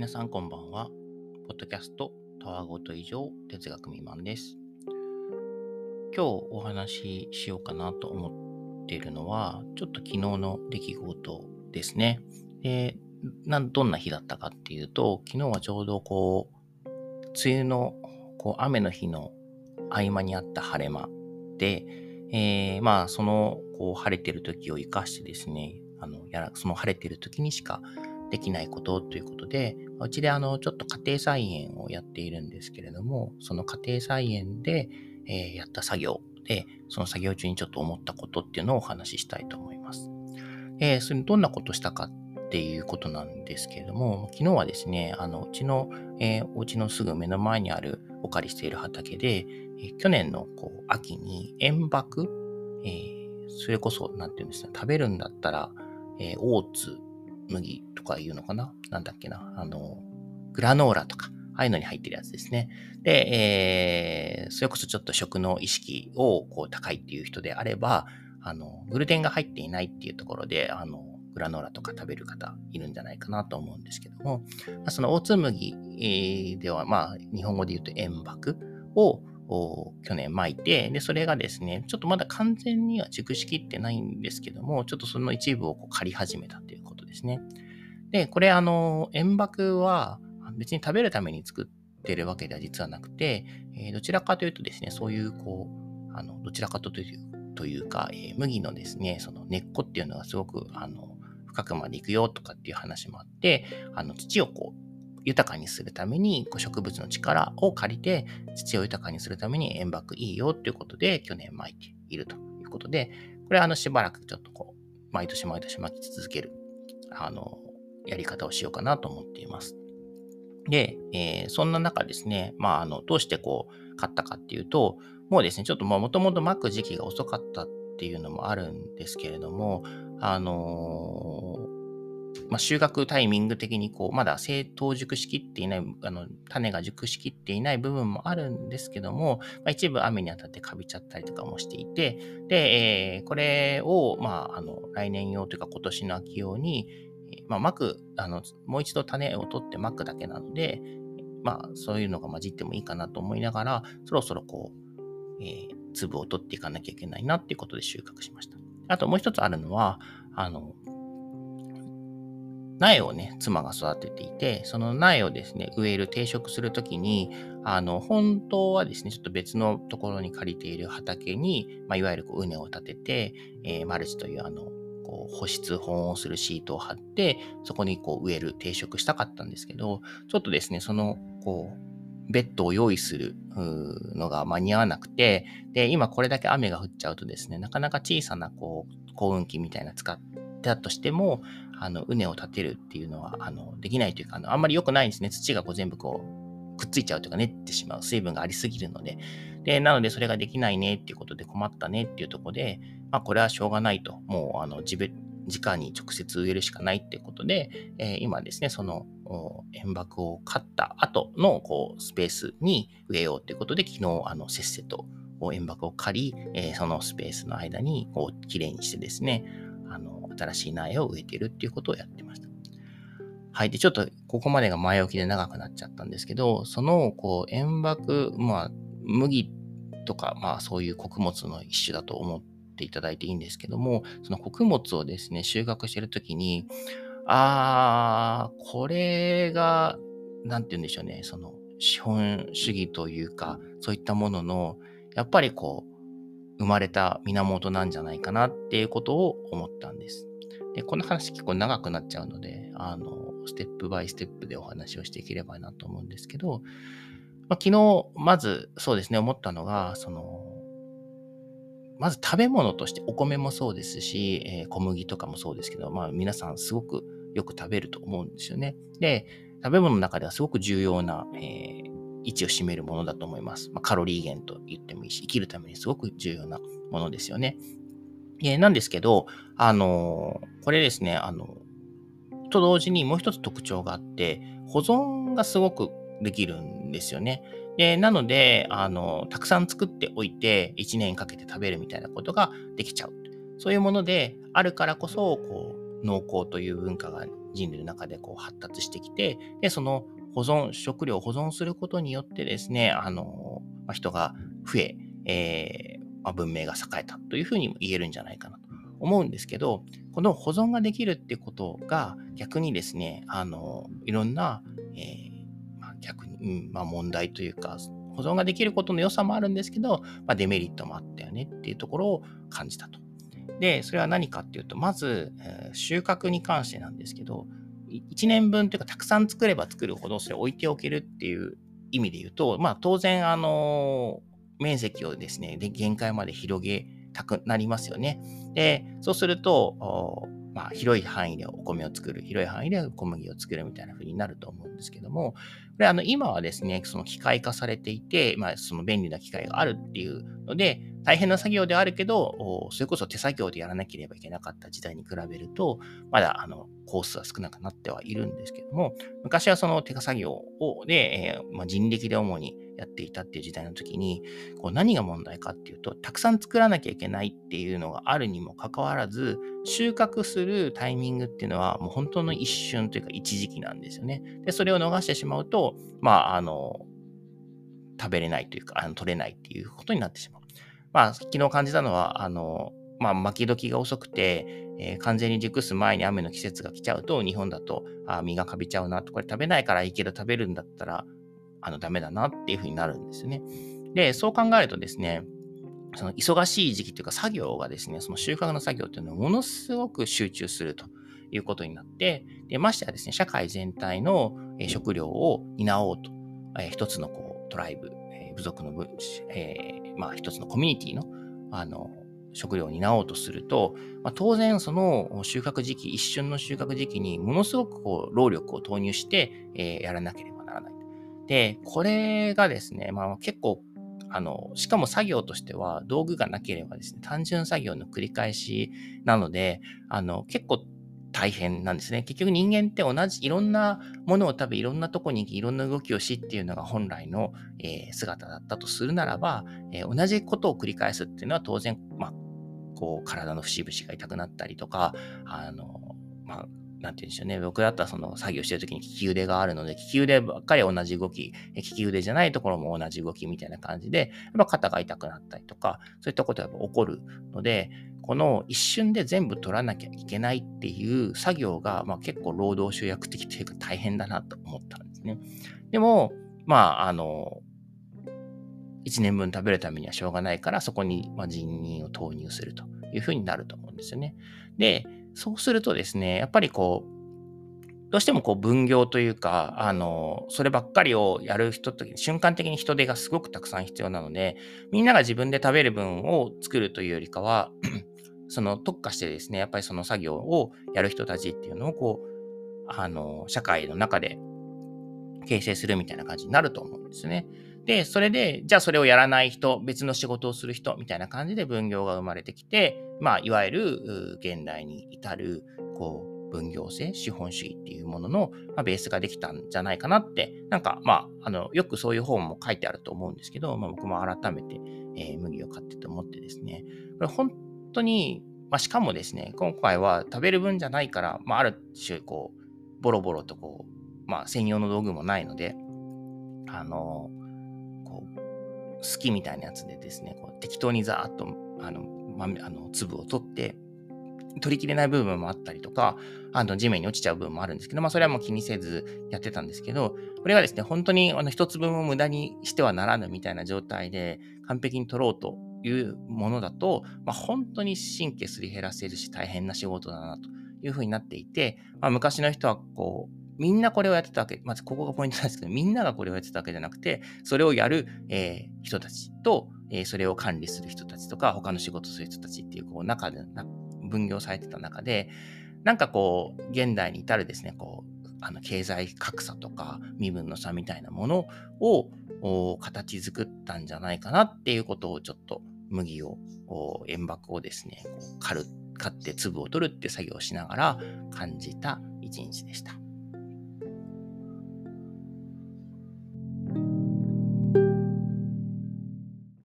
皆さんこんばんは。ポッドキャストたわごと以上哲学未満です。今日お話ししようかなと思っているのは、ちょっと昨日の出来事ですね。で、などんな日だったかっていうと、昨日はちょうどこう、梅雨のこう雨の日の合間にあった晴れ間で、えー、まあそのこう晴れてる時を生かしてですね、あのやらその晴れてる時にしかできないことということで、うちであの、ちょっと家庭菜園をやっているんですけれども、その家庭菜園で、えー、やった作業で、その作業中にちょっと思ったことっていうのをお話ししたいと思います。えー、それどんなことしたかっていうことなんですけれども、昨日はですね、あの、うちの、えー、お家のすぐ目の前にあるお借りしている畑で、えー、去年のこう秋に塩爆、えー、それこそ、なんていうんですか、食べるんだったら、えー、オーツ、麦とかいうのかな？なんだっけな？あの、グラノーラとか、ああいうのに入ってるやつですね。で、えー、それこそちょっと食の意識をこう高いっていう人であれば、あの、グルテンが入っていないっていうところで、あの、グラノーラとか食べる方いるんじゃないかなと思うんですけども、まあ、そのオーツ麦では、まあ、日本語で言うと塩爆を去年巻いて、で、それがですね、ちょっとまだ完全には熟しきってないんですけども、ちょっとその一部をこう借り始めたということですね。で、これあの、塩爆は別に食べるために作ってるわけでは実はなくて、えー、どちらかというとですね、そういうこう、あの、どちらかというというか、えー、麦のですね、その根っこっていうのがすごく、あの、深くまで行くよとかっていう話もあって、あの、土をこう、豊かにするためにこう植物の力を借りて土を豊かにするために塩爆いいよということで去年巻いているということで、これはあのしばらくちょっとこう、毎年毎年巻き続ける、あの、やり方をしようかなと思っています。で、えー、そんな中ですね、まあ、あの、どうしてこう、買ったかっていうと、もうですね、ちょっともともと巻く時期が遅かったっていうのもあるんですけれども、あのーまあ、収穫タイミング的にこう、まだ正当熟しきっていない、あの、種が熟しきっていない部分もあるんですけども、まあ、一部雨に当たってカビちゃったりとかもしていて、で、えー、これを、まあ、あの、来年用というか今年の秋用に、まあ、まく、あの、もう一度種を取ってまくだけなので、まあ、そういうのが混じってもいいかなと思いながら、そろそろこう、えー、粒を取っていかなきゃいけないなっていうことで収穫しました。あともう一つあるのは、あの、苗をね、妻が育てていて、その苗をですね、植える、定食するときに、あの、本当はですね、ちょっと別のところに借りている畑に、まあ、いわゆるこう畝を立てて、えー、マルチというあの、こう保湿、保温するシートを貼って、そこにこう植える、定食したかったんですけど、ちょっとですね、その、こう、ベッドを用意するのが間に合わなくて、で、今これだけ雨が降っちゃうとですね、なかなか小さなこう、幸運機みたいな使ったとしても、あの、畝を立てるっていうのは、あの、できないというか、あの、あんまり良くないんですね。土がこう全部こう、くっついちゃうというか、練ってしまう。水分がありすぎるので。で、なのでそれができないねっていうことで困ったねっていうとこで、まあ、これはしょうがないと。もう、あの、自分、直に直接植えるしかないっていうことで、えー、今ですね、その円爆を買った後のこうスペースに植えようということで、昨日、あの、せっせと円爆を借り、えー、そのスペースの間にこう、きれいにしてですね、新しい苗を植えてるっていうことをやってました。はい。で、ちょっとここまでが前置きで長くなっちゃったんですけど、その、こう、塩爆、まあ、麦とか、まあ、そういう穀物の一種だと思っていただいていいんですけども、その穀物をですね、収穫してるときに、あー、これが、なんて言うんでしょうね、その、資本主義というか、そういったものの、やっぱりこう、生まれた源なんじゃないかなっていうことを思ったんです。で、この話結構長くなっちゃうので、あの、ステップバイステップでお話をしていければなと思うんですけど、まあ、昨日、まずそうですね、思ったのが、その、まず食べ物としてお米もそうですし、えー、小麦とかもそうですけど、まあ皆さんすごくよく食べると思うんですよね。で、食べ物の中ではすごく重要な、えー、位置を占めるものだと思います。まあ、カロリー源と言ってもいいし、生きるためにすごく重要なものですよね。えー、なんですけど、あのー、これですね、あの、と同時にもう一つ特徴があって、保存がすごくできるんですよね。で、なので、あの、たくさん作っておいて、1年かけて食べるみたいなことができちゃう。そういうものであるからこそ、こう、農耕という文化が人類の中でこう発達してきて、で、その保存、食料を保存することによってですね、あの、ま、人が増え、えーまあ、文明が栄えたというふうにも言えるんじゃないかなと思うんですけど、この保存ができるってことが逆にですね、あの、いろんな、えーまあ、逆に、うんまあ、問題というか、保存ができることの良さもあるんですけど、まあ、デメリットもあったよねっていうところを感じたと。で、それは何かっていうと、まず、えー、収穫に関してなんですけど、1年分というか、たくさん作れば作るほどそれ置いておけるっていう意味で言うと、まあ当然、あの、面積をですね、で限界まで広げたくなりますよね。で、そうすると、まあ、広い範囲でお米を作る、広い範囲で小麦を作るみたいな風になると思うんですけども、これあの今はですね、その機械化されていて、まあ、その便利な機械があるっていうので、大変な作業ではあるけど、それこそ手作業でやらなければいけなかった時代に比べると、まだあのコースは少なくなってはいるんですけども、昔はその手作業をで、えー、まあ、人力で主にやっていたっていう時代の時に、こう何が問題かっていうと、たくさん作らなきゃいけないっていうのがあるにもかかわらず、収穫するタイミングっていうのはもう本当の一瞬というか一時期なんですよね。で、それを逃してしまうと、まあ、あの、食べれないというか、あの取れないっていうことになってしまう。まあ、昨日感じたのは、あの、まあ、巻き時が遅くて、えー、完全に熟す前に雨の季節が来ちゃうと、日本だと、あ実がかびちゃうなと、これ食べないからいいけど食べるんだったら、あの、ダメだなっていうふうになるんですよね。で、そう考えるとですね、その忙しい時期というか作業がですね、その収穫の作業っていうのはものすごく集中するということになって、でましてやですね、社会全体の食料を担おうと、えー、一つのこうトライブ、えー、部族の、えー、まあ一つのコミュニティの、あの、食料を担おうとすると、まあ、当然その収穫時期、一瞬の収穫時期にものすごくこう労力を投入して、えー、やらなければならない。で、これがですね、まあ結構、あの、しかも作業としては道具がなければですね、単純作業の繰り返しなので、あの、結構大変なんですね。結局人間って同じいろんなものを食べ、いろんなとこに行き、いろんな動きをしっていうのが本来の、えー、姿だったとするならば、えー、同じことを繰り返すっていうのは当然、まあ、こう、体の節々が痛くなったりとか、あの、まあ、なんて言うんでしょうね。僕だったらその作業してる時に利き腕があるので、利き腕ばっかり同じ動き、利き腕じゃないところも同じ動きみたいな感じで、やっぱ肩が痛くなったりとか、そういったことが起こるので、この一瞬で全部取らなきゃいけないっていう作業が、まあ、結構労働集約的というか大変だなと思ったんですね。でも、まあ、あの、1年分食べるためにはしょうがないから、そこに人員を投入するというふうになると思うんですよね。で、そうするとですね、やっぱりこう、どうしてもこう分業というか、あの、そればっかりをやる人と瞬間的に人手がすごくたくさん必要なので、みんなが自分で食べる分を作るというよりかは、その特化してですね、やっぱりその作業をやる人たちっていうのをこう、あの、社会の中で形成するみたいな感じになると思うんですね。で、それで、じゃあそれをやらない人、別の仕事をする人みたいな感じで分業が生まれてきて、まあ、いわゆる現代に至る、こう、分業制、資本主義っていうものの、まあ、ベースができたんじゃないかなって、なんか、まあ、あの、よくそういう本も書いてあると思うんですけど、まあ、僕も改めて、えー、麦を買ってて思ってですね、これ本当に、まあ、しかもですね、今回は食べる分じゃないから、まあ、ある種、こう、ボロボロとこう、まあ、専用の道具もないので、あの、好きみたいなやつでですね、こう適当にザーッと、あの、ま、あの粒を取って、取りきれない部分もあったりとか、あの地面に落ちちゃう部分もあるんですけど、まあそれはもう気にせずやってたんですけど、これがですね、本当にあの一つ分を無駄にしてはならぬみたいな状態で完璧に取ろうというものだと、まあ、本当に神経すり減らせるし大変な仕事だなというふうになっていて、まあ、昔の人はこう、みんなこれをやってたわけ、まずここがポイントなんですけど、みんながこれをやってたわけじゃなくて、それをやる、えー、人たちと、えー、それを管理する人たちとか、他の仕事する人たちっていう、こう、中で、分業されてた中で、なんかこう、現代に至るですね、こう、あの経済格差とか身分の差みたいなものを形作ったんじゃないかなっていうことをちょっと麦を、塩爆をですね、刈る、刈って粒を取るって作業をしながら感じた一日でした。